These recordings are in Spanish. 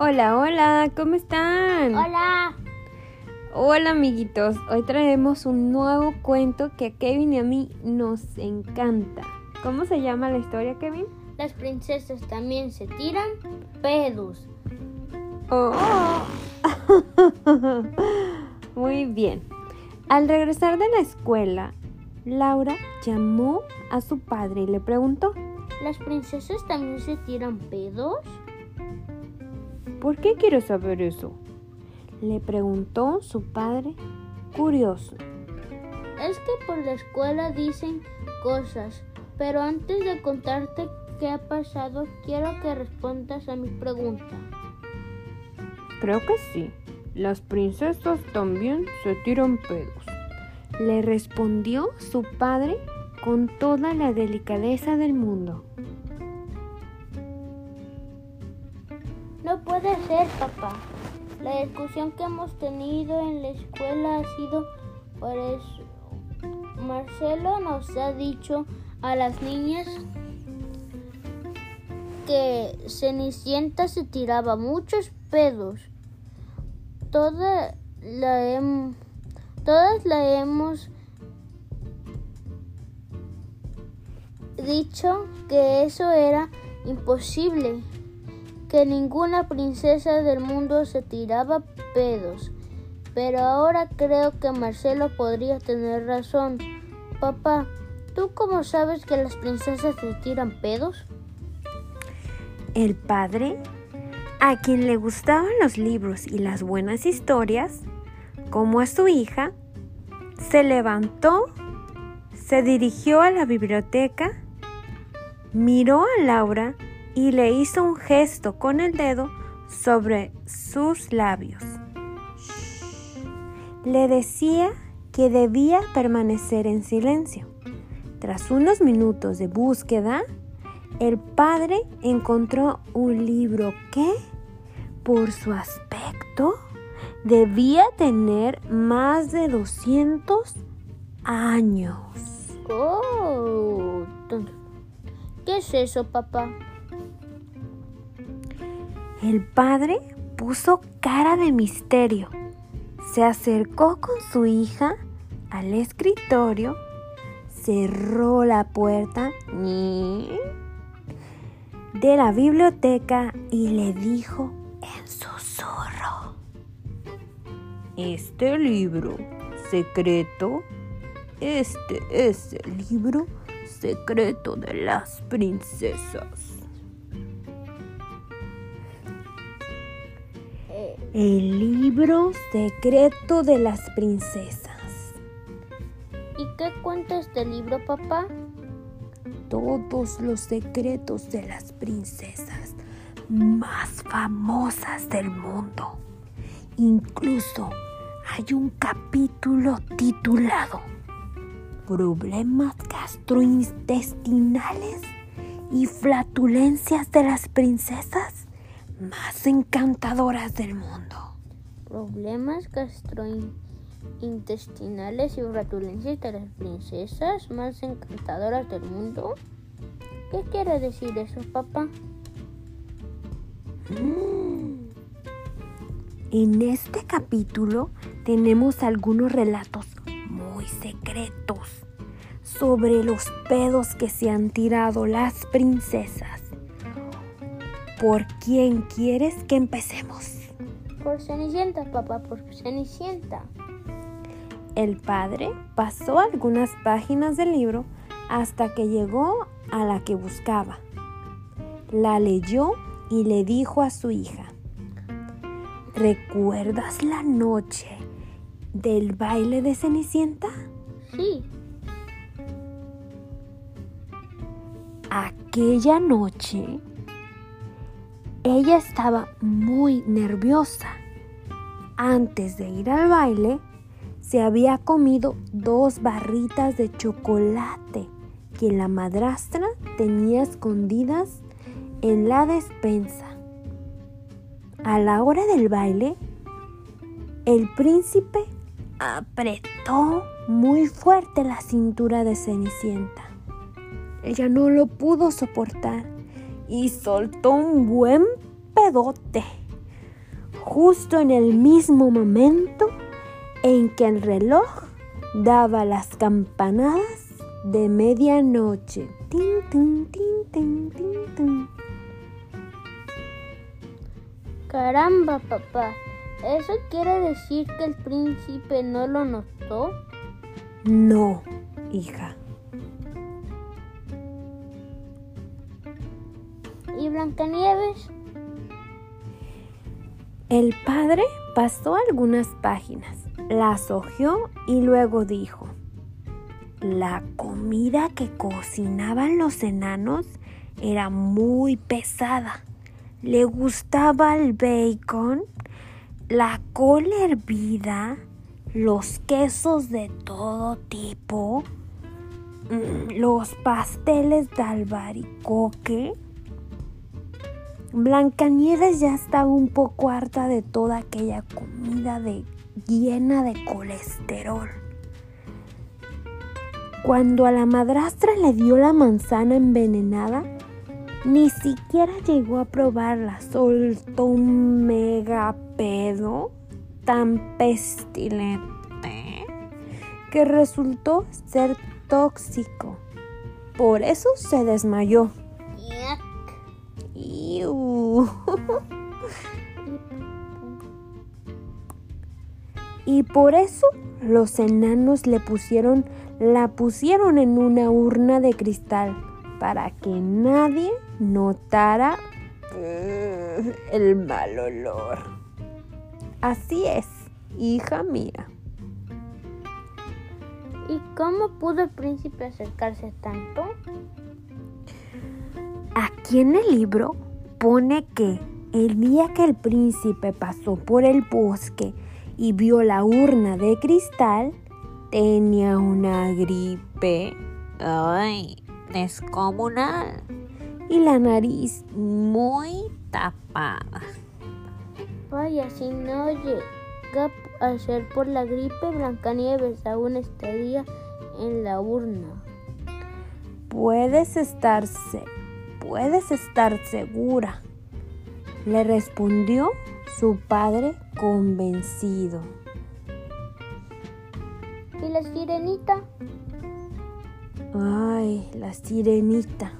Hola, hola, ¿cómo están? Hola. Hola, amiguitos. Hoy traemos un nuevo cuento que a Kevin y a mí nos encanta. ¿Cómo se llama la historia, Kevin? Las princesas también se tiran pedos. Oh. Muy bien. Al regresar de la escuela, Laura llamó a su padre y le preguntó, ¿Las princesas también se tiran pedos? ¿Por qué quieres saber eso? Le preguntó su padre, curioso. Es que por la escuela dicen cosas, pero antes de contarte qué ha pasado, quiero que respondas a mi pregunta. Creo que sí. Las princesas también se tiran pedos. Le respondió su padre con toda la delicadeza del mundo. Puede ser, papá. La discusión que hemos tenido en la escuela ha sido por eso. Marcelo nos ha dicho a las niñas que Cenicienta se tiraba muchos pedos. Toda la hem- todas la hemos dicho que eso era imposible, que ninguna princesa del mundo se tiraba pedos. Pero ahora creo que Marcelo podría tener razón. Papá, ¿tú cómo sabes que las princesas se tiran pedos? El padre, a quien le gustaban los libros y las buenas historias, como a su hija, se levantó, se dirigió a la biblioteca, miró a Laura y le hizo un gesto con el dedo sobre sus labios. Le decía que debía permanecer en silencio. Tras unos minutos de búsqueda, el padre encontró un libro que, por su aspecto, debía tener más de 200 años. Oh, ¿qué es eso, papá? El padre puso cara de misterio. Se acercó con su hija al escritorio, cerró la puerta de la biblioteca y le dijo en susurro, Este libro secreto, este es el libro secreto de las princesas. El libro secreto de las princesas. ¿Y qué cuenta este libro, papá? Todos los secretos de las princesas más famosas del mundo. Incluso hay un capítulo titulado Problemas gastrointestinales y flatulencias de las princesas más encantadoras del mundo. Problemas gastrointestinales y flatulencias de las princesas más encantadoras del mundo. ¿Qué quiere decir eso, papá? En este capítulo tenemos algunos relatos muy secretos sobre los pedos que se han tirado las princesas. ¿Por quién quieres que empecemos? Por Cenicienta, papá, por Cenicienta. El padre pasó algunas páginas del libro hasta que llegó a la que buscaba. La leyó y le dijo a su hija, ¿recuerdas la noche del baile de Cenicienta? Sí, Aquella noche ella estaba muy nerviosa. Antes de ir al baile, se había comido dos barritas de chocolate que la madrastra tenía escondidas en la despensa. A la hora del baile, el príncipe apretó muy fuerte la cintura de Cenicienta. Ella no lo pudo soportar y soltó un buen pedote justo en el mismo momento en que el reloj daba las campanadas de medianoche. Tin, tin, tin, tin, tin, tin. Caramba, papá. ¿Eso quiere decir que el príncipe no lo notó? No, hija. Blancanieves? El padre pasó algunas páginas, las hojeó y luego dijo, la comida que cocinaban los enanos era muy pesada. Le gustaba el bacon, la col hervida, los quesos de todo tipo, mm, los pasteles de albaricoque. Blancanieves ya estaba un poco harta de toda aquella comida de, llena de colesterol. Cuando a la madrastra le dio la manzana envenenada, ni siquiera llegó a probarla, soltó un mega pedo tan pestilente que resultó ser tóxico. Por eso se desmayó. Y por eso los enanos le pusieron, la pusieron en una urna de cristal para que nadie notara eh, el mal olor. Así es, hija mía. ¿Y cómo pudo el príncipe acercarse tanto? Aquí en el libro pone que el día que el príncipe pasó por el bosque y vio la urna de cristal, tenía una gripe. Ay, descomunal. Y la nariz muy tapada. Vaya, si no llega a ser por la gripe, Blancanieves aún estaría en la urna. Puedes estarse, puedes estar segura, le respondió su padre convencido. ¿Y la sirenita? Ay, la sirenita.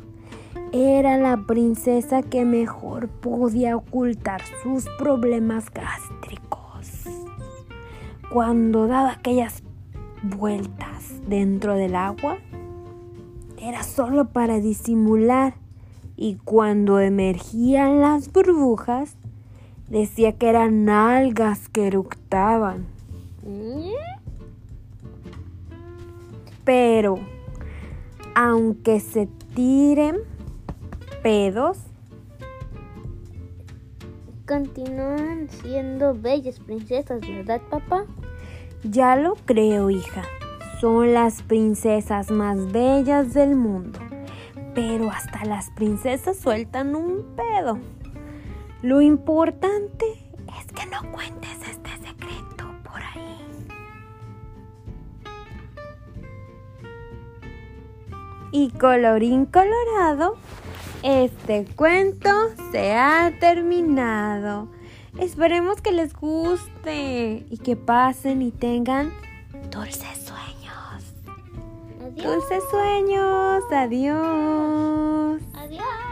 Era la princesa que mejor podía ocultar sus problemas gástricos. Cuando daba aquellas vueltas dentro del agua, era solo para disimular. Y cuando emergían las burbujas, decía que eran algas que eructaban. Pero, aunque se tiren pedos, Continúan siendo bellas princesas, ¿verdad, papá? ya lo creo, hija. Son las princesas más bellas del mundo. Pero hasta las princesas sueltan un pedo. Lo importante es que no cuentes este secreto por ahí. Y colorín colorado, este cuento se ha terminado. Esperemos que les guste y que pasen y tengan dulces Dulces sueños. Adiós. Adiós.